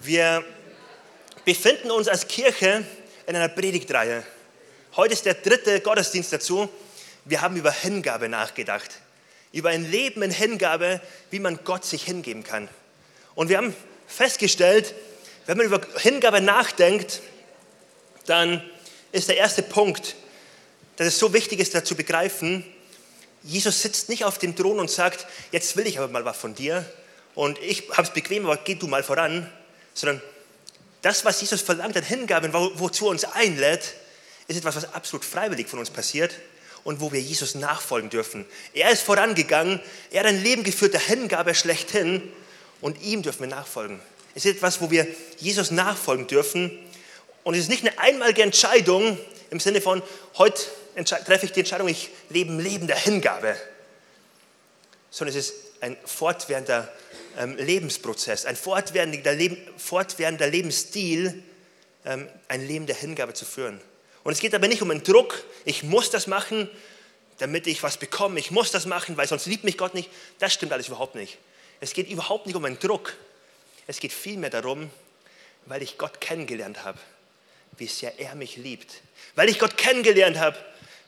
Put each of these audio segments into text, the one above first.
Wir befinden uns als Kirche in einer Predigtreihe. Heute ist der dritte Gottesdienst dazu. Wir haben über Hingabe nachgedacht. Über ein Leben in Hingabe, wie man Gott sich hingeben kann. Und wir haben festgestellt, wenn man über Hingabe nachdenkt, dann ist der erste Punkt, dass es so wichtig ist, dazu begreifen, Jesus sitzt nicht auf dem Thron und sagt, jetzt will ich aber mal was von dir und ich habe es bequem, aber geh du mal voran, sondern das, was Jesus verlangt an Hingabe, wo, wozu er uns einlädt, ist etwas, was absolut freiwillig von uns passiert und wo wir Jesus nachfolgen dürfen. Er ist vorangegangen, er hat ein Leben geführt der Hingabe schlechthin und ihm dürfen wir nachfolgen. Es ist etwas, wo wir Jesus nachfolgen dürfen und es ist nicht eine einmalige Entscheidung im Sinne von, heute treffe ich die Entscheidung, ich lebe ein Leben der Hingabe, sondern es ist ein fortwährender Lebensprozess, ein fortwährender, Leben, fortwährender Lebensstil, ähm, ein Leben der Hingabe zu führen. Und es geht aber nicht um einen Druck, ich muss das machen, damit ich was bekomme, ich muss das machen, weil sonst liebt mich Gott nicht. Das stimmt alles überhaupt nicht. Es geht überhaupt nicht um einen Druck. Es geht vielmehr darum, weil ich Gott kennengelernt habe, wie sehr er mich liebt. Weil ich Gott kennengelernt habe,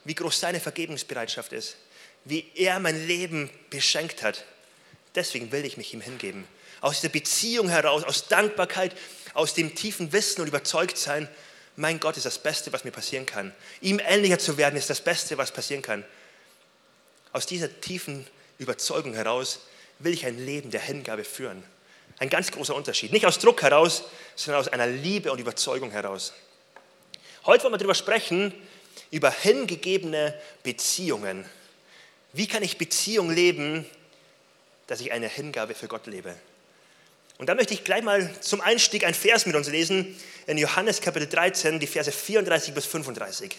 wie groß seine Vergebungsbereitschaft ist, wie er mein Leben beschenkt hat. Deswegen will ich mich ihm hingeben. Aus dieser Beziehung heraus, aus Dankbarkeit, aus dem tiefen Wissen und Überzeugtsein, mein Gott ist das Beste, was mir passieren kann. Ihm ähnlicher zu werden, ist das Beste, was passieren kann. Aus dieser tiefen Überzeugung heraus will ich ein Leben der Hingabe führen. Ein ganz großer Unterschied. Nicht aus Druck heraus, sondern aus einer Liebe und Überzeugung heraus. Heute wollen wir darüber sprechen, über hingegebene Beziehungen. Wie kann ich Beziehung leben, dass ich eine Hingabe für Gott lebe? Und da möchte ich gleich mal zum Einstieg ein Vers mit uns lesen, in Johannes Kapitel 13, die Verse 34 bis 35.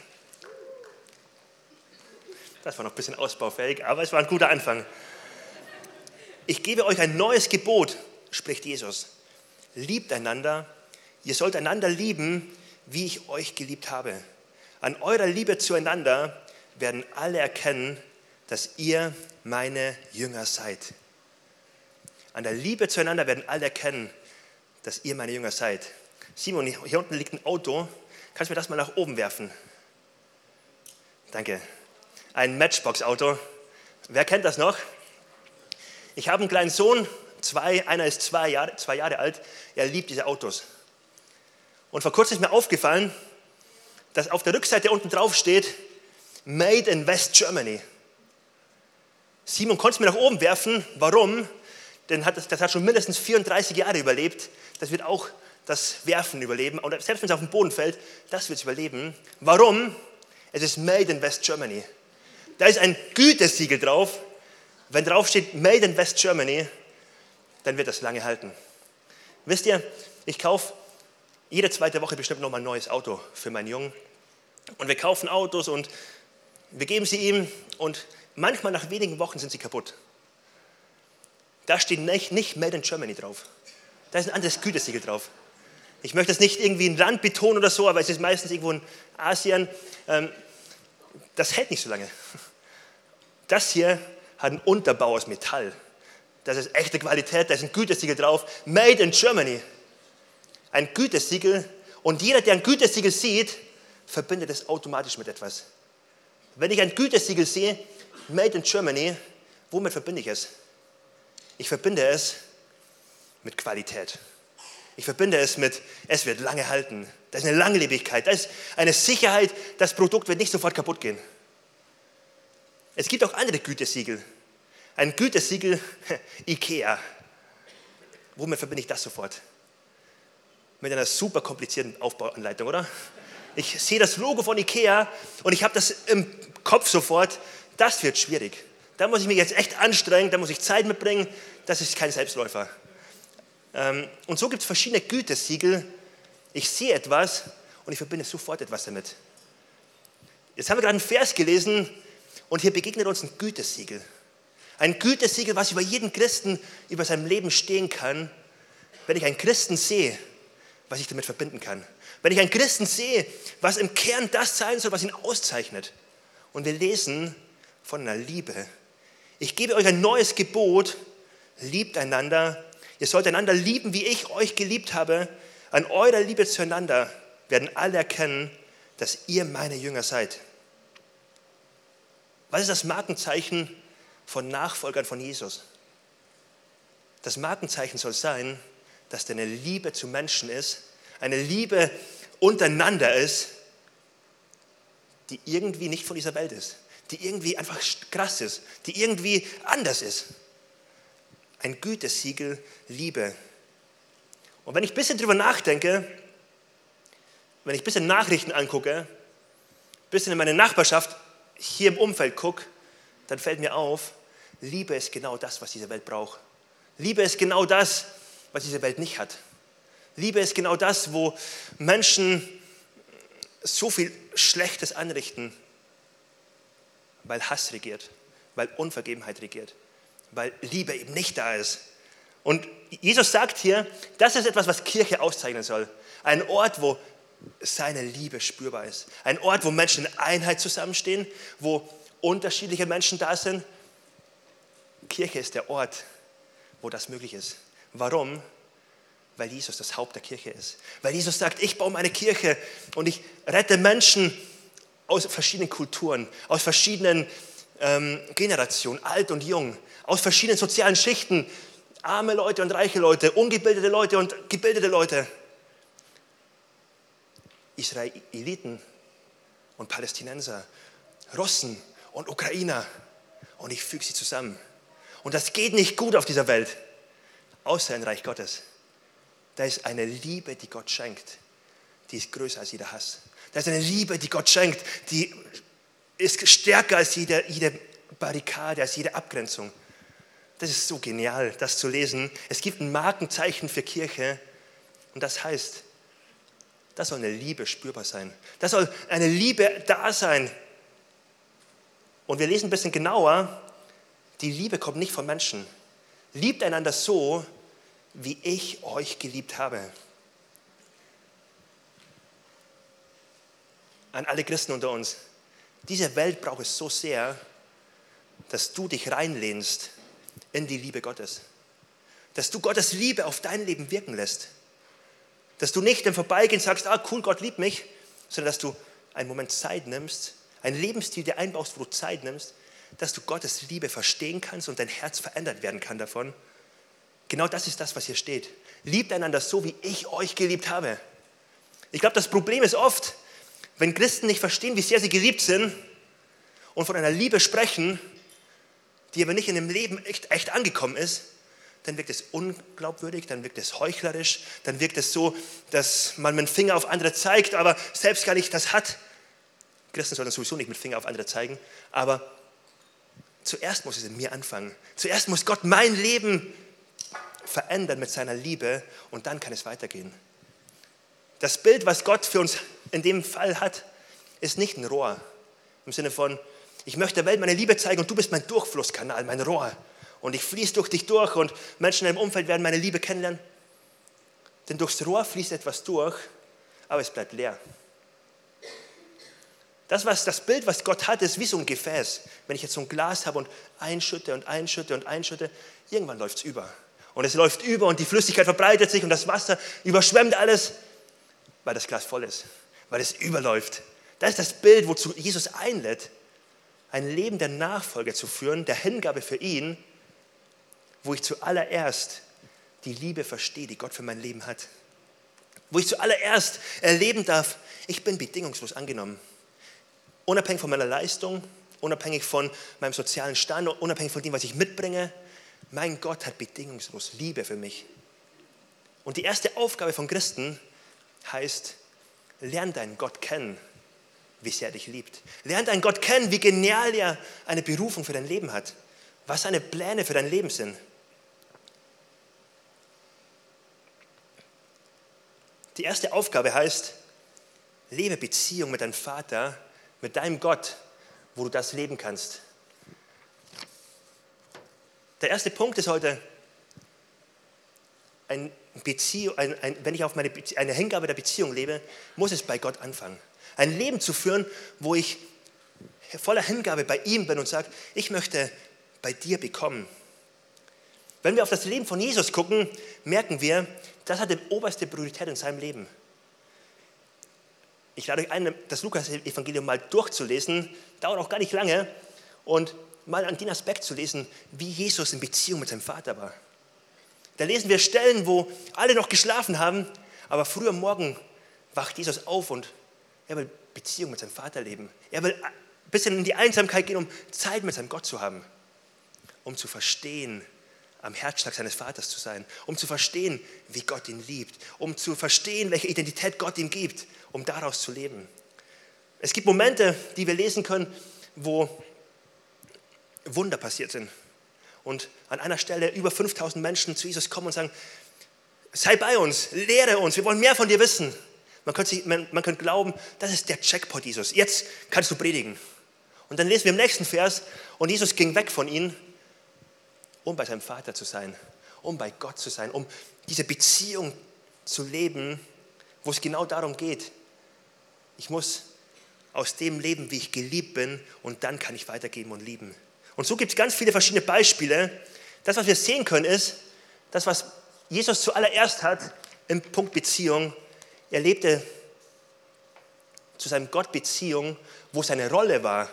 Das war noch ein bisschen ausbaufähig, aber es war ein guter Anfang. Ich gebe euch ein neues Gebot, spricht Jesus. Liebt einander, ihr sollt einander lieben, wie ich euch geliebt habe. An eurer Liebe zueinander werden alle erkennen, dass ihr meine Jünger seid. An der Liebe zueinander werden alle erkennen, dass ihr meine Jünger seid. Simon, hier unten liegt ein Auto. Kannst du mir das mal nach oben werfen? Danke. Ein Matchbox-Auto. Wer kennt das noch? Ich habe einen kleinen Sohn, zwei, einer ist zwei Jahre, zwei Jahre alt. Er liebt diese Autos. Und vor kurzem ist mir aufgefallen, dass auf der Rückseite unten drauf steht, Made in West Germany. Simon konnte es mir nach oben werfen. Warum? Denn das, das hat schon mindestens 34 Jahre überlebt. Das wird auch das Werfen überleben. Und selbst wenn es auf den Boden fällt, das wird es überleben. Warum? Es ist Made in West Germany. Da ist ein Gütesiegel drauf. Wenn drauf steht Made in West Germany, dann wird das lange halten. Wisst ihr, ich kaufe jede zweite Woche bestimmt noch mal ein neues Auto für meinen Jungen. Und wir kaufen Autos und wir geben sie ihm und manchmal nach wenigen Wochen sind sie kaputt. Da steht nicht, nicht Made in Germany drauf. Da ist ein anderes Gütesiegel drauf. Ich möchte das nicht irgendwie ein Land betonen oder so, aber es ist meistens irgendwo in Asien. Ähm, das hält nicht so lange. Das hier hat einen Unterbau aus Metall. Das ist echte Qualität, da ist ein Gütesiegel drauf. Made in Germany ein Gütesiegel und jeder, der ein Gütesiegel sieht, verbindet es automatisch mit etwas. Wenn ich ein Gütesiegel sehe, Made in Germany, womit verbinde ich es? Ich verbinde es mit Qualität. Ich verbinde es mit, es wird lange halten. Da ist eine Langlebigkeit, da ist eine Sicherheit, das Produkt wird nicht sofort kaputt gehen. Es gibt auch andere Gütesiegel. Ein Gütesiegel IKEA. Womit verbinde ich das sofort? mit einer super komplizierten Aufbauanleitung, oder? Ich sehe das Logo von Ikea und ich habe das im Kopf sofort. Das wird schwierig. Da muss ich mich jetzt echt anstrengen, da muss ich Zeit mitbringen. Das ist kein Selbstläufer. Ähm, und so gibt es verschiedene Gütesiegel. Ich sehe etwas und ich verbinde sofort etwas damit. Jetzt haben wir gerade einen Vers gelesen und hier begegnet uns ein Gütesiegel. Ein Gütesiegel, was über jeden Christen, über sein Leben stehen kann. Wenn ich einen Christen sehe, was ich damit verbinden kann. Wenn ich einen Christen sehe, was im Kern das sein soll, was ihn auszeichnet. Und wir lesen von einer Liebe. Ich gebe euch ein neues Gebot, liebt einander. Ihr sollt einander lieben, wie ich euch geliebt habe. An eurer Liebe zueinander werden alle erkennen, dass ihr meine Jünger seid. Was ist das Markenzeichen von Nachfolgern von Jesus? Das Markenzeichen soll sein, dass deine Liebe zu Menschen ist, eine Liebe untereinander ist, die irgendwie nicht von dieser Welt ist, die irgendwie einfach krass ist, die irgendwie anders ist. Ein Gütesiegel Liebe. Und wenn ich ein bisschen drüber nachdenke, wenn ich ein bisschen Nachrichten angucke, ein bisschen in meine Nachbarschaft hier im Umfeld gucke, dann fällt mir auf, Liebe ist genau das, was diese Welt braucht. Liebe ist genau das, was diese Welt nicht hat. Liebe ist genau das, wo Menschen so viel Schlechtes anrichten, weil Hass regiert, weil Unvergebenheit regiert, weil Liebe eben nicht da ist. Und Jesus sagt hier, das ist etwas, was Kirche auszeichnen soll. Ein Ort, wo seine Liebe spürbar ist. Ein Ort, wo Menschen in Einheit zusammenstehen, wo unterschiedliche Menschen da sind. Kirche ist der Ort, wo das möglich ist. Warum? Weil Jesus das Haupt der Kirche ist. Weil Jesus sagt, ich baue meine Kirche und ich rette Menschen aus verschiedenen Kulturen, aus verschiedenen ähm, Generationen, alt und jung, aus verschiedenen sozialen Schichten, arme Leute und reiche Leute, ungebildete Leute und gebildete Leute. Israeliten und Palästinenser, Russen und Ukrainer. Und ich füge sie zusammen. Und das geht nicht gut auf dieser Welt, außer im Reich Gottes. Da ist eine Liebe, die Gott schenkt, die ist größer als jeder Hass. Da ist eine Liebe, die Gott schenkt, die ist stärker als jede, jede Barrikade, als jede Abgrenzung. Das ist so genial, das zu lesen. Es gibt ein Markenzeichen für Kirche und das heißt, da soll eine Liebe spürbar sein. Da soll eine Liebe da sein. Und wir lesen ein bisschen genauer, die Liebe kommt nicht von Menschen. Liebt einander so, wie ich euch geliebt habe. An alle Christen unter uns. Diese Welt braucht es so sehr, dass du dich reinlehnst in die Liebe Gottes. Dass du Gottes Liebe auf dein Leben wirken lässt. Dass du nicht im Vorbeigehen sagst, ah cool, Gott liebt mich, sondern dass du einen Moment Zeit nimmst, einen Lebensstil dir einbaust, wo du Zeit nimmst, dass du Gottes Liebe verstehen kannst und dein Herz verändert werden kann davon. Genau das ist das, was hier steht. Liebt einander so, wie ich euch geliebt habe. Ich glaube, das Problem ist oft, wenn Christen nicht verstehen, wie sehr sie geliebt sind und von einer Liebe sprechen, die aber nicht in dem Leben echt, echt angekommen ist, dann wirkt es unglaubwürdig, dann wirkt es heuchlerisch, dann wirkt es so, dass man mit dem Finger auf andere zeigt, aber selbst gar nicht das hat. Christen sollen sowieso nicht mit dem Finger auf andere zeigen, aber zuerst muss es in mir anfangen. Zuerst muss Gott mein Leben verändern mit seiner Liebe und dann kann es weitergehen. Das Bild, was Gott für uns in dem Fall hat, ist nicht ein Rohr im Sinne von, ich möchte der Welt meine Liebe zeigen und du bist mein Durchflusskanal, mein Rohr und ich fließe durch dich durch und Menschen in deinem Umfeld werden meine Liebe kennenlernen. Denn durchs Rohr fließt etwas durch, aber es bleibt leer. Das, was, das Bild, was Gott hat, ist wie so ein Gefäß. Wenn ich jetzt so ein Glas habe und einschütte und einschütte und einschütte, irgendwann läuft es über. Und es läuft über und die Flüssigkeit verbreitet sich und das Wasser überschwemmt alles, weil das Glas voll ist, weil es überläuft. Das ist das Bild, wozu Jesus einlädt, ein Leben der Nachfolge zu führen, der Hingabe für ihn wo ich zuallererst die Liebe verstehe, die Gott für mein Leben hat. Wo ich zuallererst erleben darf, ich bin bedingungslos angenommen. Unabhängig von meiner Leistung, unabhängig von meinem sozialen Stand, unabhängig von dem, was ich mitbringe. Mein Gott hat bedingungslos Liebe für mich. Und die erste Aufgabe von Christen heißt, lern deinen Gott kennen, wie sehr er dich liebt. Lern deinen Gott kennen, wie genial er eine Berufung für dein Leben hat, was seine Pläne für dein Leben sind. Die erste Aufgabe heißt, lebe Beziehung mit deinem Vater, mit deinem Gott, wo du das leben kannst. Der erste Punkt ist heute, ein Beziehung, ein, ein, wenn ich auf meine eine Hingabe der Beziehung lebe, muss es bei Gott anfangen. Ein Leben zu führen, wo ich voller Hingabe bei ihm bin und sage, ich möchte bei dir bekommen. Wenn wir auf das Leben von Jesus gucken, merken wir, das hat die oberste Priorität in seinem Leben. Ich lade euch ein, das Lukas-Evangelium mal durchzulesen, dauert auch gar nicht lange, und mal an den Aspekt zu lesen, wie Jesus in Beziehung mit seinem Vater war. Da lesen wir Stellen, wo alle noch geschlafen haben, aber früh am Morgen wacht Jesus auf und er will Beziehung mit seinem Vater leben. Er will ein bisschen in die Einsamkeit gehen, um Zeit mit seinem Gott zu haben, um zu verstehen, am Herzschlag seines Vaters zu sein, um zu verstehen, wie Gott ihn liebt, um zu verstehen, welche Identität Gott ihm gibt, um daraus zu leben. Es gibt Momente, die wir lesen können, wo Wunder passiert sind. Und an einer Stelle über 5000 Menschen zu Jesus kommen und sagen, sei bei uns, lehre uns, wir wollen mehr von dir wissen. Man könnte, sich, man, man könnte glauben, das ist der Jackpot, Jesus. Jetzt kannst du predigen. Und dann lesen wir im nächsten Vers, und Jesus ging weg von ihnen, um bei seinem Vater zu sein, um bei Gott zu sein, um diese Beziehung zu leben, wo es genau darum geht. Ich muss aus dem leben, wie ich geliebt bin, und dann kann ich weitergeben und lieben. Und so gibt es ganz viele verschiedene Beispiele. Das, was wir sehen können, ist, das, was Jesus zuallererst hat im Punkt Beziehung, er lebte zu seinem Gott Beziehung, wo seine Rolle war.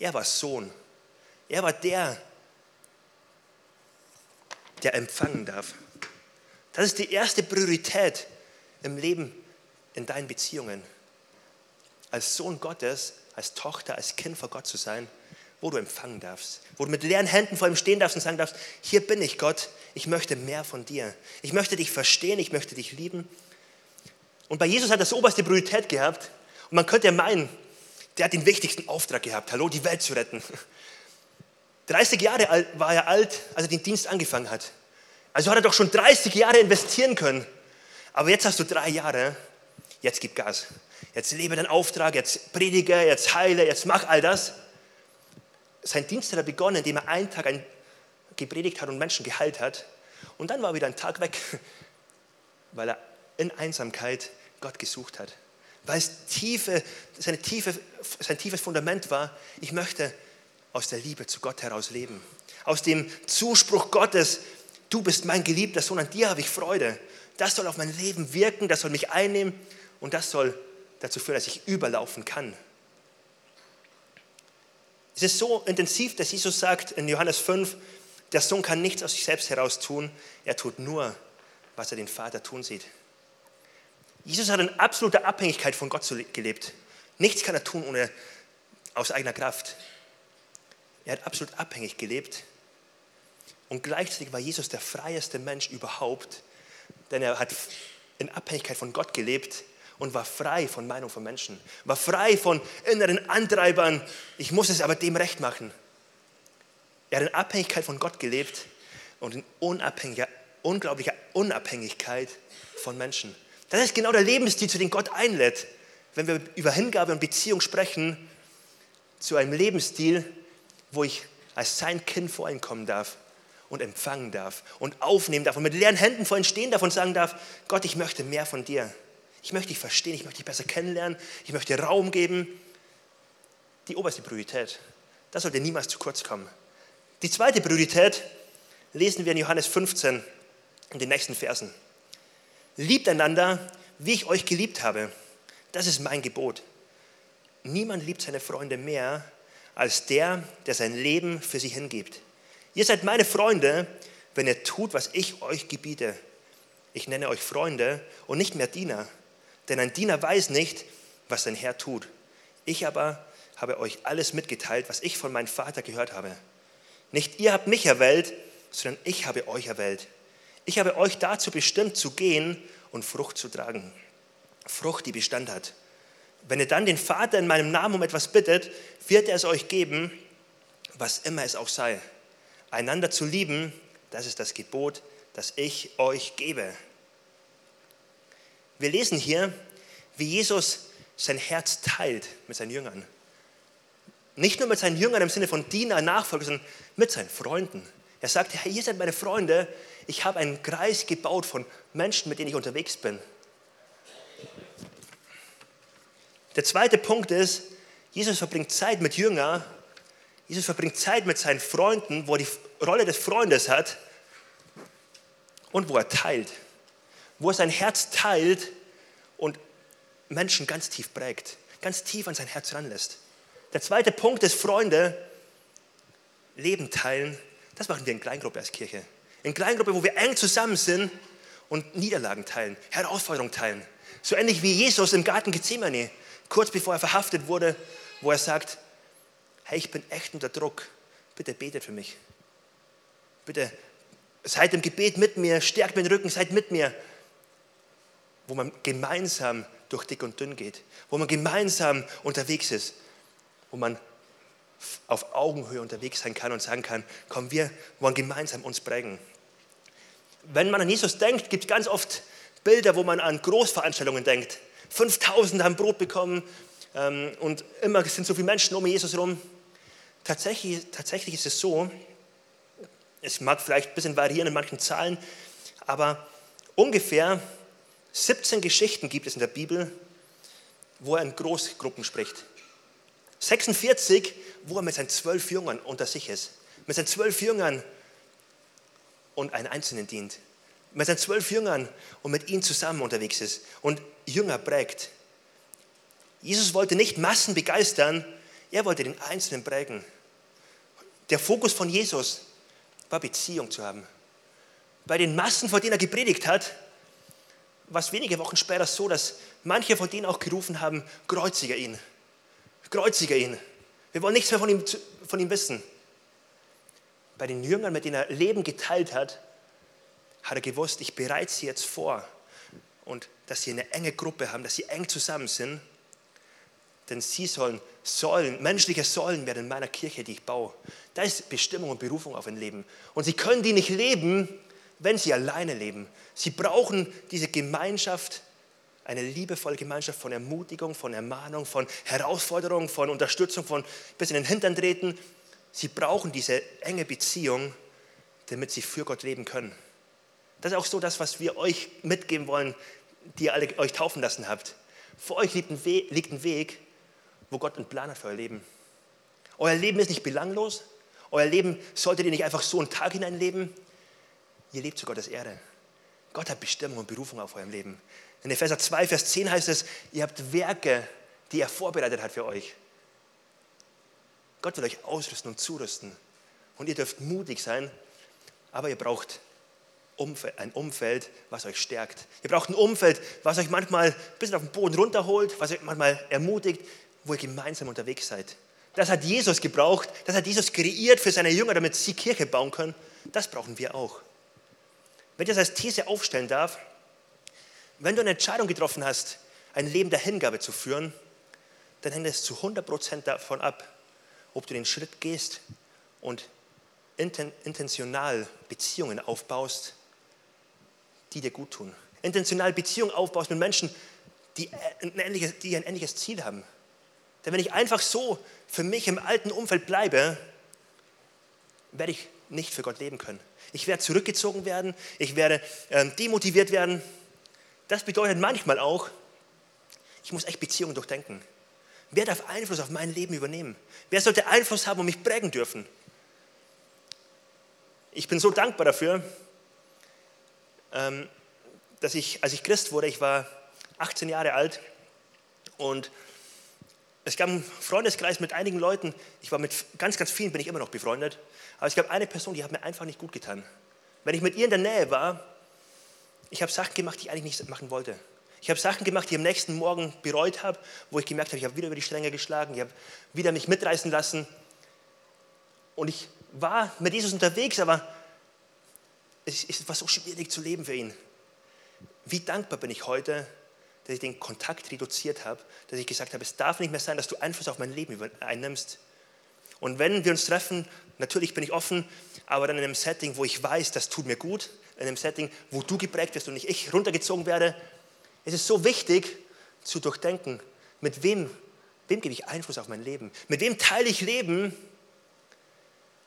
Er war Sohn. Er war der, der empfangen darf. Das ist die erste Priorität im Leben, in deinen Beziehungen. Als Sohn Gottes, als Tochter, als Kind vor Gott zu sein, wo du empfangen darfst, wo du mit leeren Händen vor ihm stehen darfst und sagen darfst, hier bin ich Gott, ich möchte mehr von dir. Ich möchte dich verstehen, ich möchte dich lieben und bei Jesus hat das oberste Priorität gehabt. Und man könnte ja meinen, der hat den wichtigsten Auftrag gehabt, hallo, die Welt zu retten. 30 Jahre alt war er alt, als er den Dienst angefangen hat. Also hat er doch schon 30 Jahre investieren können. Aber jetzt hast du drei Jahre, jetzt gib Gas. Jetzt lebe deinen Auftrag, jetzt predige, jetzt heile, jetzt mach all das. Sein Dienst hat er begonnen, indem er einen Tag gepredigt hat und Menschen geheilt hat. Und dann war wieder ein Tag weg, weil er in Einsamkeit Gott gesucht hat. Weil es tiefe, seine tiefe, sein tiefes Fundament war, ich möchte aus der Liebe zu Gott heraus leben. Aus dem Zuspruch Gottes, du bist mein geliebter Sohn, an dir habe ich Freude. Das soll auf mein Leben wirken, das soll mich einnehmen und das soll dazu führen, dass ich überlaufen kann. Es ist so intensiv, dass Jesus sagt in Johannes 5, der Sohn kann nichts aus sich selbst heraus tun, er tut nur, was er den Vater tun sieht. Jesus hat in absoluter Abhängigkeit von Gott gelebt. Nichts kann er tun ohne aus eigener Kraft. Er hat absolut abhängig gelebt. Und gleichzeitig war Jesus der freieste Mensch überhaupt, denn er hat in Abhängigkeit von Gott gelebt und war frei von Meinung von Menschen, war frei von inneren Antreibern, ich muss es aber dem recht machen. Er hat in Abhängigkeit von Gott gelebt und in unabhängiger, unglaublicher Unabhängigkeit von Menschen. Das ist genau der Lebensstil, zu dem Gott einlädt. Wenn wir über Hingabe und Beziehung sprechen, zu einem Lebensstil, wo ich als sein Kind vor ihn kommen darf und empfangen darf und aufnehmen darf und mit leeren Händen vor ihm stehen darf und sagen darf, Gott, ich möchte mehr von dir. Ich möchte dich verstehen, ich möchte dich besser kennenlernen, ich möchte dir Raum geben. Die oberste Priorität. Das sollte niemals zu kurz kommen. Die zweite Priorität lesen wir in Johannes 15 in den nächsten Versen. Liebt einander, wie ich euch geliebt habe. Das ist mein Gebot. Niemand liebt seine Freunde mehr als der, der sein Leben für sie hingibt. Ihr seid meine Freunde, wenn ihr tut, was ich euch gebiete. Ich nenne euch Freunde und nicht mehr Diener, denn ein Diener weiß nicht, was sein Herr tut. Ich aber habe euch alles mitgeteilt, was ich von meinem Vater gehört habe. Nicht ihr habt mich erwählt, sondern ich habe euch erwählt ich habe euch dazu bestimmt, zu gehen und Frucht zu tragen. Frucht, die Bestand hat. Wenn ihr dann den Vater in meinem Namen um etwas bittet, wird er es euch geben, was immer es auch sei. Einander zu lieben, das ist das Gebot, das ich euch gebe. Wir lesen hier, wie Jesus sein Herz teilt mit seinen Jüngern. Nicht nur mit seinen Jüngern im Sinne von Diener, Nachfolger, sondern mit seinen Freunden. Er sagt, hey, ihr seid meine Freunde, ich habe einen Kreis gebaut von Menschen, mit denen ich unterwegs bin. Der zweite Punkt ist, Jesus verbringt Zeit mit Jüngern, Jesus verbringt Zeit mit seinen Freunden, wo er die Rolle des Freundes hat, und wo er teilt. Wo er sein Herz teilt und Menschen ganz tief prägt, ganz tief an sein Herz ranlässt. Der zweite Punkt ist, Freunde, Leben teilen, das machen wir in Kleingruppe als Kirche. In Kleingruppe, wo wir eng zusammen sind und Niederlagen teilen, Herausforderungen teilen. So ähnlich wie Jesus im Garten Gethsemane, kurz bevor er verhaftet wurde, wo er sagt, hey, ich bin echt unter Druck, bitte betet für mich. Bitte seid im Gebet mit mir, stärkt meinen Rücken, seid mit mir. Wo man gemeinsam durch dick und dünn geht, wo man gemeinsam unterwegs ist, wo man auf Augenhöhe unterwegs sein kann und sagen kann, komm, wir wollen gemeinsam uns prägen. Wenn man an Jesus denkt, gibt es ganz oft Bilder, wo man an Großveranstaltungen denkt. 5000 haben Brot bekommen ähm, und immer sind so viele Menschen um Jesus herum. Tatsächlich, tatsächlich ist es so, es mag vielleicht ein bisschen variieren in manchen Zahlen, aber ungefähr 17 Geschichten gibt es in der Bibel, wo er in Großgruppen spricht. 46, wo er mit seinen zwölf Jüngern unter sich ist. Mit seinen zwölf Jüngern und einen Einzelnen dient. Mit seinen zwölf Jüngern und mit ihnen zusammen unterwegs ist und Jünger prägt. Jesus wollte nicht Massen begeistern, er wollte den Einzelnen prägen. Der Fokus von Jesus war Beziehung zu haben. Bei den Massen, vor denen er gepredigt hat, war es wenige Wochen später so, dass manche von denen auch gerufen haben, kreuzige ihn, kreuzige ihn. Wir wollen nichts mehr von ihm, von ihm wissen. Bei den Jüngern, mit denen er Leben geteilt hat, hat er gewusst, ich bereite sie jetzt vor und dass sie eine enge Gruppe haben, dass sie eng zusammen sind, denn sie sollen Säulen, menschliche Säulen werden in meiner Kirche, die ich baue. Da ist Bestimmung und Berufung auf ein Leben. Und sie können die nicht leben, wenn sie alleine leben. Sie brauchen diese Gemeinschaft, eine liebevolle Gemeinschaft von Ermutigung, von Ermahnung, von Herausforderung, von Unterstützung, von bis in den Hintern treten. Sie brauchen diese enge Beziehung, damit sie für Gott leben können. Das ist auch so das, was wir euch mitgeben wollen, die ihr alle euch taufen lassen habt. Vor euch liegt ein, Weg, liegt ein Weg, wo Gott einen Plan hat für euer Leben. Euer Leben ist nicht belanglos. Euer Leben solltet ihr nicht einfach so einen Tag hineinleben. Ihr lebt zu Gottes Erde. Gott hat Bestimmung und Berufung auf eurem Leben. In Epheser 2, Vers 10 heißt es, ihr habt Werke, die er vorbereitet hat für euch. Gott will euch ausrüsten und zurüsten. Und ihr dürft mutig sein, aber ihr braucht ein Umfeld, was euch stärkt. Ihr braucht ein Umfeld, was euch manchmal ein bisschen auf den Boden runterholt, was euch manchmal ermutigt, wo ihr gemeinsam unterwegs seid. Das hat Jesus gebraucht, das hat Jesus kreiert für seine Jünger, damit sie Kirche bauen können. Das brauchen wir auch. Wenn ich das als These aufstellen darf, wenn du eine Entscheidung getroffen hast, ein Leben der Hingabe zu führen, dann hängt es zu 100% davon ab, ob du den Schritt gehst und intentional Beziehungen aufbaust, die dir gut tun. Intentional Beziehungen aufbaust mit Menschen, die ein ähnliches, die ein ähnliches Ziel haben. Denn wenn ich einfach so für mich im alten Umfeld bleibe, werde ich nicht für Gott leben können. Ich werde zurückgezogen werden, ich werde äh, demotiviert werden. Das bedeutet manchmal auch, ich muss echt Beziehungen durchdenken. Wer darf Einfluss auf mein Leben übernehmen? Wer sollte Einfluss haben und mich prägen dürfen? Ich bin so dankbar dafür, ähm, dass ich, als ich Christ wurde, ich war 18 Jahre alt und es gab einen Freundeskreis mit einigen Leuten, ich war mit ganz, ganz vielen bin ich immer noch befreundet, aber es gab eine Person, die hat mir einfach nicht gut getan. Wenn ich mit ihr in der Nähe war, ich habe Sachen gemacht, die ich eigentlich nicht machen wollte. Ich habe Sachen gemacht, die ich am nächsten Morgen bereut habe, wo ich gemerkt habe, ich habe wieder über die Stränge geschlagen, ich habe wieder mich mitreißen lassen. Und ich war mit Jesus unterwegs, aber es, es war so schwierig zu leben für ihn. Wie dankbar bin ich heute, dass ich den Kontakt reduziert habe, dass ich gesagt habe, es darf nicht mehr sein, dass du Einfluss auf mein Leben einnimmst. Und wenn wir uns treffen, natürlich bin ich offen, aber dann in einem Setting, wo ich weiß, das tut mir gut, in einem Setting, wo du geprägt wirst und nicht ich runtergezogen werde, es ist so wichtig zu durchdenken, mit wem, wem gebe ich Einfluss auf mein Leben, mit wem teile ich Leben.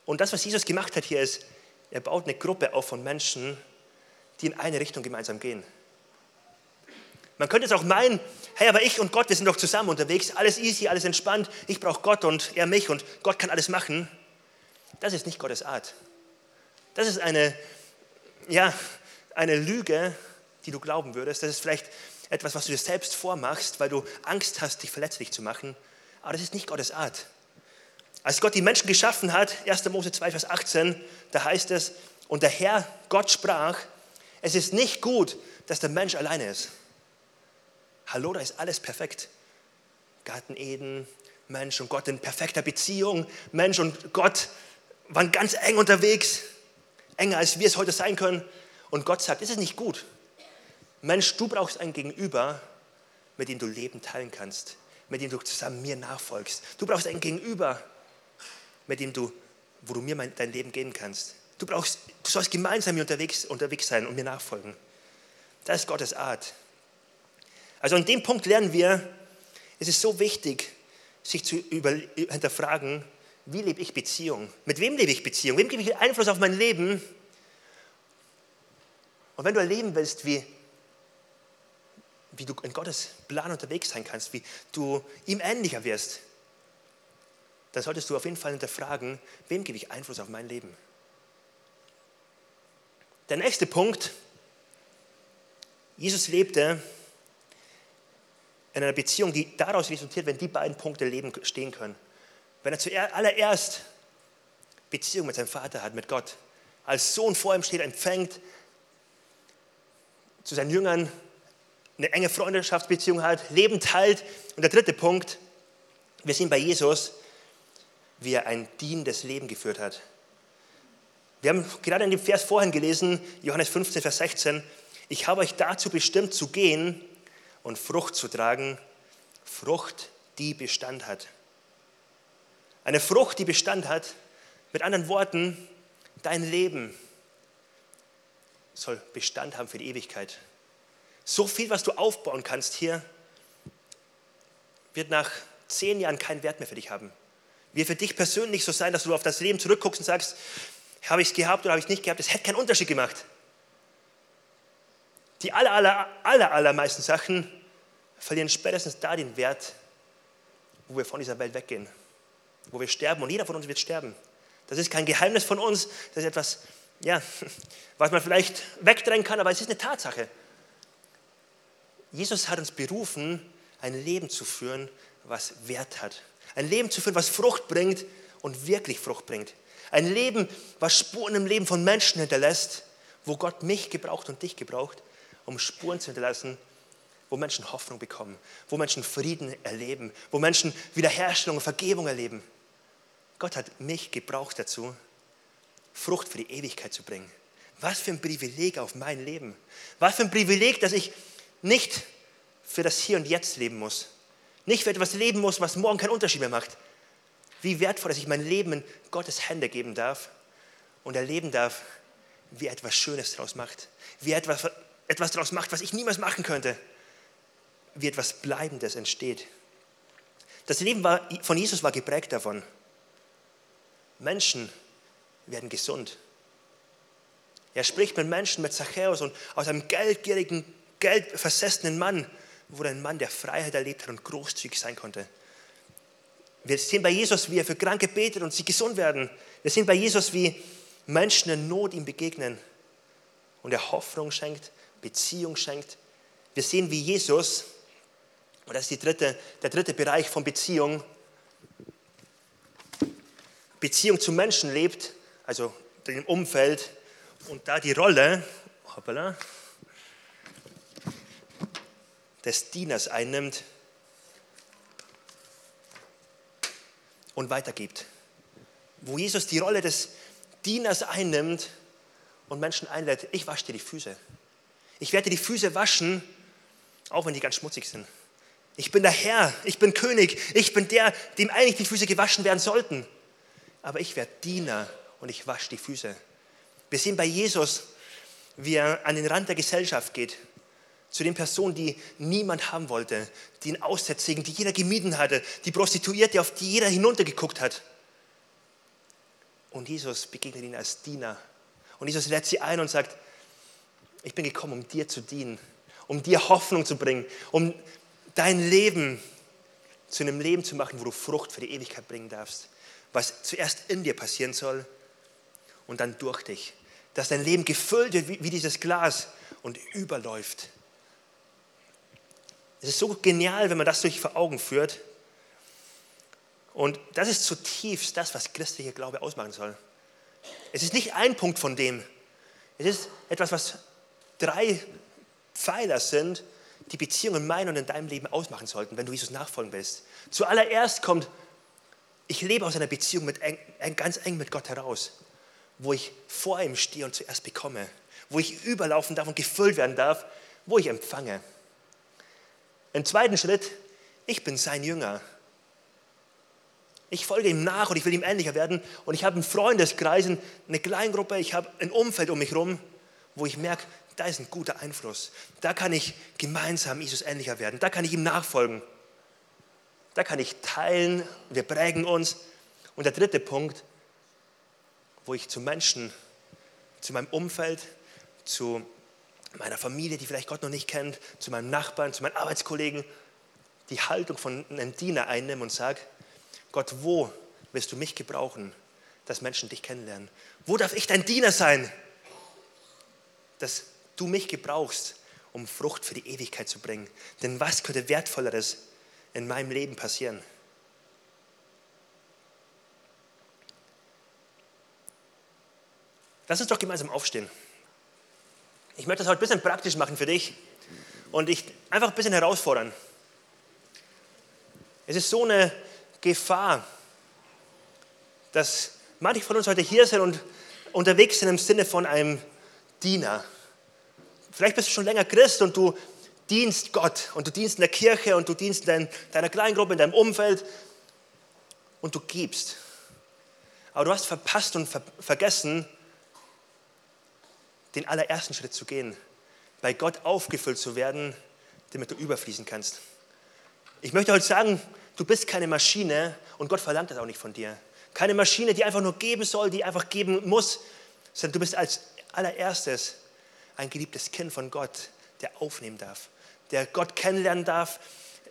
Und das, was Jesus gemacht hat hier, ist, er baut eine Gruppe auf von Menschen, die in eine Richtung gemeinsam gehen. Man könnte es auch meinen, hey, aber ich und Gott, wir sind doch zusammen unterwegs, alles easy, alles entspannt, ich brauche Gott und er mich und Gott kann alles machen. Das ist nicht Gottes Art. Das ist eine, ja, eine Lüge, die du glauben würdest. Das ist vielleicht etwas, was du dir selbst vormachst, weil du Angst hast, dich verletzlich zu machen. Aber das ist nicht Gottes Art. Als Gott die Menschen geschaffen hat, 1. Mose 2, Vers 18, da heißt es, und der Herr Gott sprach, es ist nicht gut, dass der Mensch alleine ist. Hallo, da ist alles perfekt. Garten Eden, Mensch und Gott in perfekter Beziehung. Mensch und Gott waren ganz eng unterwegs, enger als wir es heute sein können. Und Gott sagt, es ist nicht gut. Mensch, du brauchst ein Gegenüber, mit dem du Leben teilen kannst, mit dem du zusammen mir nachfolgst. Du brauchst ein Gegenüber, mit dem du, wo du mir mein, dein Leben geben kannst. Du, brauchst, du sollst gemeinsam mir unterwegs, unterwegs sein und mir nachfolgen. Das ist Gottes Art. Also an dem Punkt lernen wir, es ist so wichtig, sich zu über, hinterfragen, wie lebe ich Beziehung? Mit wem lebe ich Beziehung? Wem gebe ich Einfluss auf mein Leben? Und wenn du erleben willst, wie, wie du in Gottes Plan unterwegs sein kannst, wie du ihm ähnlicher wirst, dann solltest du auf jeden Fall hinterfragen, wem gebe ich Einfluss auf mein Leben? Der nächste Punkt, Jesus lebte in einer Beziehung, die daraus resultiert, wenn die beiden Punkte Leben stehen können. Wenn er zuallererst Beziehung mit seinem Vater hat, mit Gott, als Sohn vor ihm steht, empfängt, zu seinen Jüngern eine enge Freundschaftsbeziehung hat, Leben teilt. Und der dritte Punkt, wir sehen bei Jesus, wie er ein dienendes Leben geführt hat. Wir haben gerade in dem Vers vorhin gelesen, Johannes 15, Vers 16, ich habe euch dazu bestimmt zu gehen und Frucht zu tragen, Frucht, die Bestand hat. Eine Frucht, die Bestand hat, mit anderen Worten, dein Leben soll Bestand haben für die Ewigkeit. So viel, was du aufbauen kannst hier, wird nach zehn Jahren keinen Wert mehr für dich haben. Wird für dich persönlich so sein, dass du auf das Leben zurückguckst und sagst, habe ich es gehabt oder habe ich es nicht gehabt? Das hätte keinen Unterschied gemacht. Die aller, aller, aller, allermeisten Sachen verlieren spätestens da den Wert, wo wir von dieser Welt weggehen, wo wir sterben und jeder von uns wird sterben. Das ist kein Geheimnis von uns, das ist etwas, ja, was man vielleicht wegdrängen kann, aber es ist eine Tatsache. Jesus hat uns berufen, ein Leben zu führen, was Wert hat. Ein Leben zu führen, was Frucht bringt und wirklich Frucht bringt. Ein Leben, was Spuren im Leben von Menschen hinterlässt, wo Gott mich gebraucht und dich gebraucht, um Spuren zu hinterlassen, wo Menschen Hoffnung bekommen, wo Menschen Frieden erleben, wo Menschen Wiederherstellung und Vergebung erleben. Gott hat mich gebraucht dazu, Frucht für die Ewigkeit zu bringen. Was für ein Privileg auf mein Leben. Was für ein Privileg, dass ich nicht für das Hier und Jetzt leben muss. Nicht für etwas leben muss, was morgen keinen Unterschied mehr macht, wie wertvoll, dass ich mein Leben in Gottes Hände geben darf und erleben darf, wie er etwas Schönes daraus macht, wie er etwas, etwas daraus macht, was ich niemals machen könnte, wie etwas Bleibendes entsteht. Das Leben war, von Jesus war geprägt davon. Menschen werden gesund. Er spricht mit Menschen, mit Zachäus und aus einem geldgierigen, geldversessenen Mann wurde ein Mann, der Freiheit erlebt hat und großzügig sein konnte. Wir sehen bei Jesus, wie er für Kranke betet und sie gesund werden. Wir sehen bei Jesus, wie Menschen in Not ihm begegnen und er Hoffnung schenkt, Beziehung schenkt. Wir sehen, wie Jesus, und das ist dritte, der dritte Bereich von Beziehung, Beziehung zu Menschen lebt, also dem Umfeld und da die Rolle hoppala, des Dieners einnimmt, und weitergibt. Wo Jesus die Rolle des Dieners einnimmt und Menschen einlädt, ich wasche dir die Füße. Ich werde dir die Füße waschen, auch wenn die ganz schmutzig sind. Ich bin der Herr, ich bin König, ich bin der, dem eigentlich die Füße gewaschen werden sollten. Aber ich werde Diener und ich wasche die Füße. Wir sehen bei Jesus, wie er an den Rand der Gesellschaft geht zu den Personen, die niemand haben wollte, den Aussätzigen, die jeder gemieden hatte, die Prostituierte, auf die jeder hinuntergeguckt hat. Und Jesus begegnet ihnen als Diener. Und Jesus lädt sie ein und sagt, ich bin gekommen, um dir zu dienen, um dir Hoffnung zu bringen, um dein Leben zu einem Leben zu machen, wo du Frucht für die Ewigkeit bringen darfst. Was zuerst in dir passieren soll und dann durch dich. dass dein Leben gefüllt wird wie, dieses Glas und überläuft. Es ist so genial, wenn man das durch vor Augen führt. Und das ist zutiefst das, was christlicher Glaube ausmachen soll. Es ist nicht ein Punkt von dem. Es ist etwas, was drei Pfeiler sind, die Beziehungen in meinem und in deinem Leben ausmachen sollten, wenn du Jesus nachfolgen willst. Zuallererst kommt, ich lebe aus einer Beziehung mit eng, ganz eng mit Gott heraus, wo ich vor ihm stehe und zuerst bekomme, wo ich überlaufen darf und gefüllt werden darf, wo ich empfange. Im zweiten Schritt, ich bin sein Jünger. Ich folge ihm nach und ich will ihm ähnlicher werden. Und ich habe einen Freundeskreis, eine Kleingruppe, ich habe ein Umfeld um mich herum, wo ich merke, da ist ein guter Einfluss. Da kann ich gemeinsam Jesus ähnlicher werden. Da kann ich ihm nachfolgen. Da kann ich teilen. Wir prägen uns. Und der dritte Punkt, wo ich zu Menschen, zu meinem Umfeld, zu meiner Familie, die vielleicht Gott noch nicht kennt, zu meinem Nachbarn, zu meinen Arbeitskollegen, die Haltung von einem Diener einnehme und sage, Gott, wo willst du mich gebrauchen, dass Menschen dich kennenlernen? Wo darf ich dein Diener sein? Dass du mich gebrauchst, um Frucht für die Ewigkeit zu bringen. Denn was könnte wertvolleres in meinem Leben passieren? Lass uns doch gemeinsam aufstehen. Ich möchte das heute ein bisschen praktisch machen für dich und dich einfach ein bisschen herausfordern. Es ist so eine Gefahr, dass manche von uns heute hier sind und unterwegs sind im Sinne von einem Diener. Vielleicht bist du schon länger Christ und du dienst Gott und du dienst in der Kirche und du dienst in deiner Kleingruppe, in deinem Umfeld und du gibst. Aber du hast verpasst und ver vergessen, den allerersten Schritt zu gehen, bei Gott aufgefüllt zu werden, damit du überfließen kannst. Ich möchte heute sagen, du bist keine Maschine und Gott verlangt das auch nicht von dir. Keine Maschine, die einfach nur geben soll, die einfach geben muss, sondern du bist als allererstes ein geliebtes Kind von Gott, der aufnehmen darf, der Gott kennenlernen darf,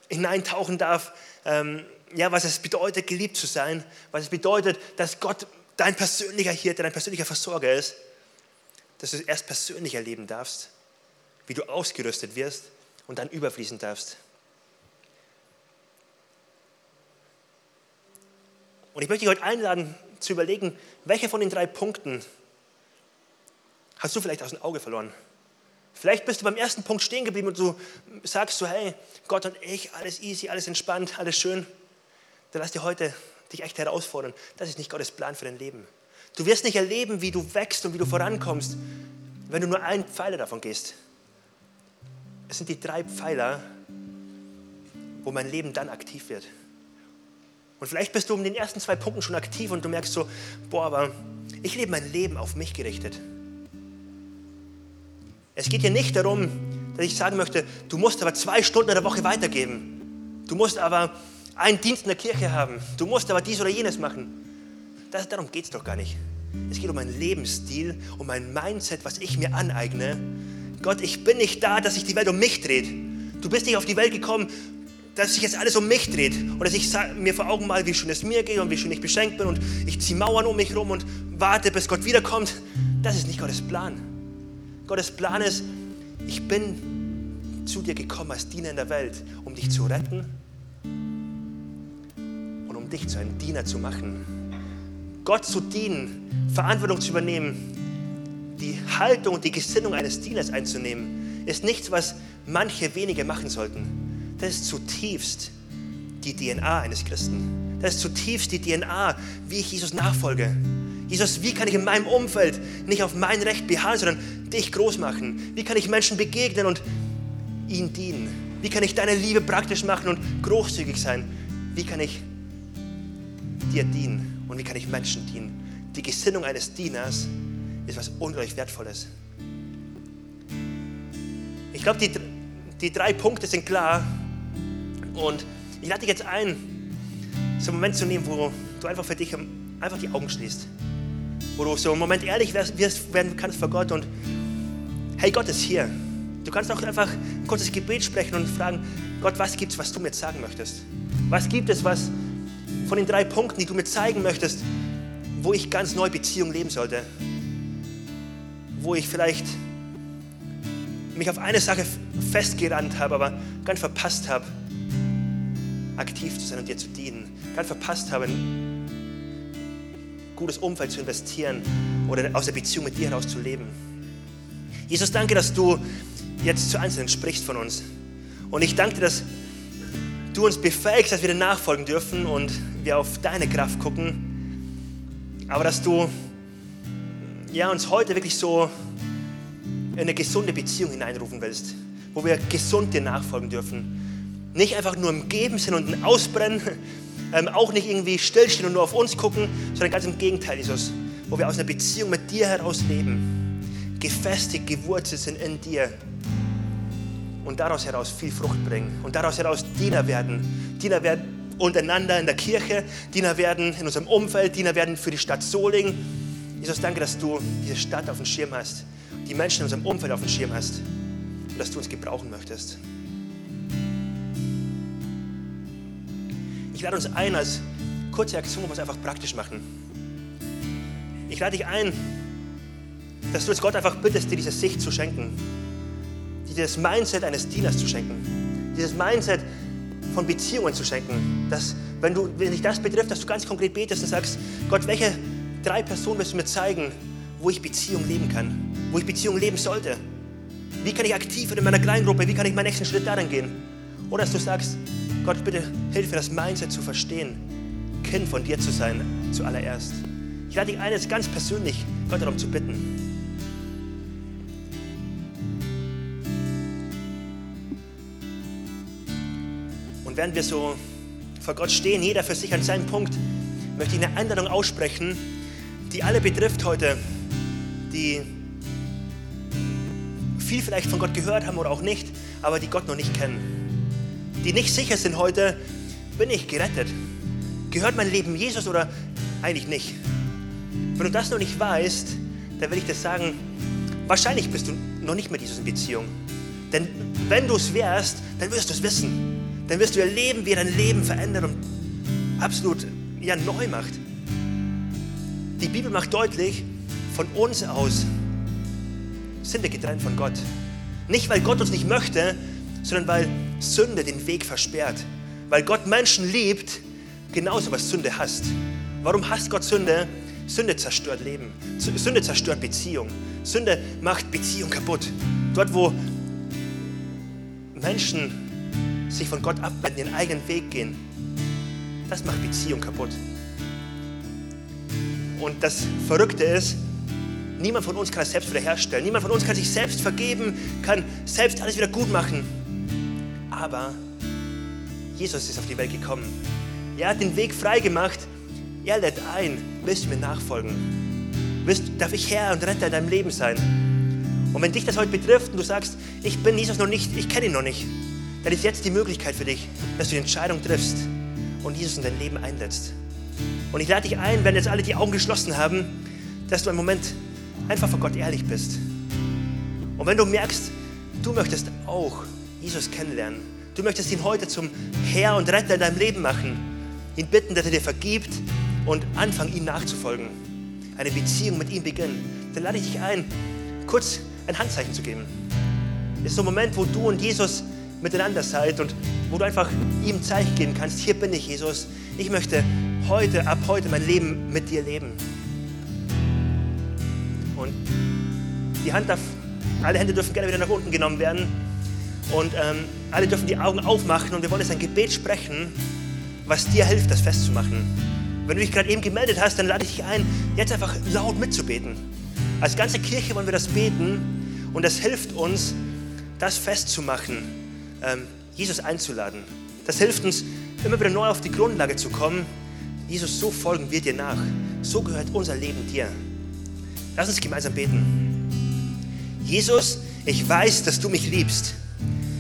hineintauchen darf, ähm, ja, was es bedeutet, geliebt zu sein, was es bedeutet, dass Gott dein persönlicher Hirte, dein persönlicher Versorger ist dass du es erst persönlich erleben darfst, wie du ausgerüstet wirst und dann überfließen darfst. Und ich möchte dich heute einladen, zu überlegen, welche von den drei Punkten hast du vielleicht aus dem Auge verloren? Vielleicht bist du beim ersten Punkt stehen geblieben und du sagst so, hey, Gott und ich, alles easy, alles entspannt, alles schön. Dann lass dir heute dich echt herausfordern. Das ist nicht Gottes Plan für dein Leben. Du wirst nicht erleben, wie du wächst und wie du vorankommst, wenn du nur einen Pfeiler davon gehst. Es sind die drei Pfeiler, wo mein Leben dann aktiv wird. Und vielleicht bist du um den ersten zwei Punkten schon aktiv und du merkst so, boah, aber ich lebe mein Leben auf mich gerichtet. Es geht hier nicht darum, dass ich sagen möchte, du musst aber zwei Stunden in der Woche weitergeben. Du musst aber einen Dienst in der Kirche haben. Du musst aber dies oder jenes machen. Das, darum geht es doch gar nicht. Es geht um meinen Lebensstil, um mein Mindset, was ich mir aneigne. Gott, ich bin nicht da, dass sich die Welt um mich dreht. Du bist nicht auf die Welt gekommen, dass sich jetzt alles um mich dreht und dass ich mir vor Augen mal, wie schön es mir geht und wie schön ich beschenkt bin und ich ziehe Mauern um mich herum und warte, bis Gott wiederkommt. Das ist nicht Gottes Plan. Gottes Plan ist, ich bin zu dir gekommen als Diener in der Welt, um dich zu retten und um dich zu einem Diener zu machen. Gott zu dienen, Verantwortung zu übernehmen, die Haltung und die Gesinnung eines Dieners einzunehmen, ist nichts, was manche wenige machen sollten. Das ist zutiefst die DNA eines Christen. Das ist zutiefst die DNA, wie ich Jesus nachfolge. Jesus, wie kann ich in meinem Umfeld nicht auf mein Recht beharren, sondern dich groß machen? Wie kann ich Menschen begegnen und ihnen dienen? Wie kann ich deine Liebe praktisch machen und großzügig sein? Wie kann ich dir dienen? Und wie kann ich Menschen dienen? Die Gesinnung eines Dieners ist was unglaublich Wertvolles. Ich glaube, die, die drei Punkte sind klar. Und ich lade dich jetzt ein, so einen Moment zu nehmen, wo du einfach für dich einfach die Augen schließt. Wo du so einen Moment ehrlich wirst, werden kannst vor Gott und hey, Gott ist hier. Du kannst auch einfach ein kurzes Gebet sprechen und fragen, Gott, was gibt es, was du mir sagen möchtest? Was gibt es, was von den drei Punkten, die du mir zeigen möchtest, wo ich ganz neu Beziehung leben sollte. wo ich vielleicht mich auf eine Sache festgerannt habe, aber ganz verpasst habe, aktiv zu sein und dir zu dienen. Ganz verpasst habe, gutes Umfeld zu investieren oder aus der Beziehung mit dir heraus zu leben. Jesus, danke, dass du jetzt zu Einzelnen sprichst von uns. Und ich danke dir, dass du uns befähigst, dass wir dir nachfolgen dürfen und wir auf deine Kraft gucken. Aber dass du ja, uns heute wirklich so in eine gesunde Beziehung hineinrufen willst, wo wir gesund dir nachfolgen dürfen. Nicht einfach nur im Geben sind und ein Ausbrennen, ähm, auch nicht irgendwie stillstehen und nur auf uns gucken, sondern ganz im Gegenteil, Jesus, wo wir aus einer Beziehung mit dir heraus leben, gefestigt, gewurzelt sind in dir und daraus heraus viel Frucht bringen und daraus heraus Diener werden. Diener werden untereinander in der Kirche, Diener werden in unserem Umfeld, Diener werden für die Stadt Soling. Jesus, danke, dass du diese Stadt auf dem Schirm hast die Menschen in unserem Umfeld auf dem Schirm hast und dass du uns gebrauchen möchtest. Ich lade uns ein, als kurze Aktion, es einfach praktisch machen. Ich lade dich ein, dass du jetzt Gott einfach bittest, dir diese Sicht zu schenken, dieses Mindset eines Dieners zu schenken, dieses Mindset von Beziehungen zu schenken, dass, wenn, du, wenn dich das betrifft, dass du ganz konkret betest und sagst, Gott, welche drei Personen wirst du mir zeigen, wo ich Beziehung leben kann, wo ich Beziehung leben sollte. Wie kann ich aktiv in meiner Kleingruppe, wie kann ich meinen nächsten Schritt daran gehen? Oder dass du sagst, Gott, bitte hilf mir, das Mindset zu verstehen, Kind von dir zu sein, zuallererst. Ich lade dich ein, jetzt ganz persönlich Gott darum zu bitten. Und während wir so vor Gott stehen, jeder für sich an seinem Punkt, möchte ich eine Einladung aussprechen, die alle betrifft heute, die viel vielleicht von Gott gehört haben oder auch nicht, aber die Gott noch nicht kennen. Die nicht sicher sind heute, bin ich gerettet? Gehört mein Leben Jesus oder eigentlich nicht? Wenn du das noch nicht weißt, dann will ich dir sagen, wahrscheinlich bist du noch nicht mit Jesus in Beziehung. Denn wenn du es wärst, dann wirst du es wissen. Dann wirst du erleben, wie er dein Leben verändert und absolut ja, neu macht. Die Bibel macht deutlich, von uns aus sind wir getrennt von Gott. Nicht, weil Gott uns nicht möchte, sondern weil Sünde den Weg versperrt. Weil Gott Menschen liebt, genauso was Sünde hasst. Warum hasst Gott Sünde? Sünde zerstört Leben. Sünde zerstört Beziehung. Sünde macht Beziehung kaputt. Dort, wo Menschen sich von Gott abwenden, ihren eigenen Weg gehen, das macht Beziehung kaputt. Und das Verrückte ist, Niemand von uns kann es selbst wiederherstellen. Niemand von uns kann sich selbst vergeben, kann selbst alles wieder gut machen. Aber Jesus ist auf die Welt gekommen. Er hat den Weg frei gemacht. Er lädt ein. Willst du mir nachfolgen? Willst, darf ich Herr und Retter in deinem Leben sein? Und wenn dich das heute betrifft und du sagst, ich bin Jesus noch nicht, ich kenne ihn noch nicht, dann ist jetzt die Möglichkeit für dich, dass du die Entscheidung triffst und Jesus in dein Leben einsetzt. Und ich lade dich ein, wenn jetzt alle die Augen geschlossen haben, dass du einen Moment einfach vor Gott ehrlich bist. Und wenn du merkst, du möchtest auch Jesus kennenlernen, du möchtest ihn heute zum Herr und Retter in deinem Leben machen, ihn bitten, dass er dir vergibt und anfangen, ihm nachzufolgen, eine Beziehung mit ihm beginnen, dann lade ich dich ein, kurz ein Handzeichen zu geben. Das ist so ein Moment, wo du und Jesus miteinander seid und wo du einfach ihm ein Zeichen geben kannst, hier bin ich Jesus, ich möchte heute, ab heute mein Leben mit dir leben. Und die Hand darf, alle Hände dürfen gerne wieder nach unten genommen werden. Und ähm, alle dürfen die Augen aufmachen und wir wollen jetzt ein Gebet sprechen, was dir hilft, das festzumachen. Wenn du dich gerade eben gemeldet hast, dann lade ich dich ein, jetzt einfach laut mitzubeten. Als ganze Kirche wollen wir das beten und das hilft uns, das festzumachen, ähm, Jesus einzuladen. Das hilft uns, immer wieder neu auf die Grundlage zu kommen. Jesus, so folgen wir dir nach. So gehört unser Leben dir. Lass uns gemeinsam beten. Jesus, ich weiß, dass du mich liebst.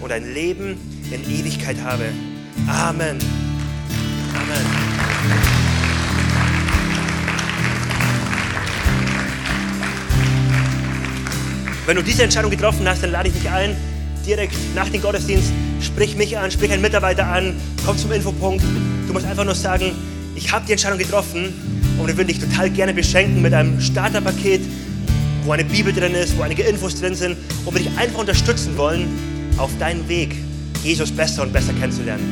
und ein Leben in Ewigkeit habe. Amen. Amen. Wenn du diese Entscheidung getroffen hast, dann lade ich dich ein, direkt nach dem Gottesdienst, sprich mich an, sprich einen Mitarbeiter an, komm zum Infopunkt. Du musst einfach nur sagen, ich habe die Entscheidung getroffen und wir würden dich total gerne beschenken mit einem Starterpaket, wo eine Bibel drin ist, wo einige Infos drin sind und wir dich einfach unterstützen wollen, auf deinen Weg, Jesus besser und besser kennenzulernen.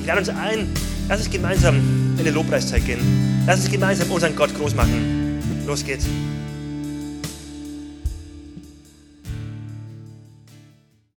Ich lade uns ein, lass uns gemeinsam in den Lobpreiszeit gehen. Lass uns gemeinsam unseren Gott groß machen. Los geht's.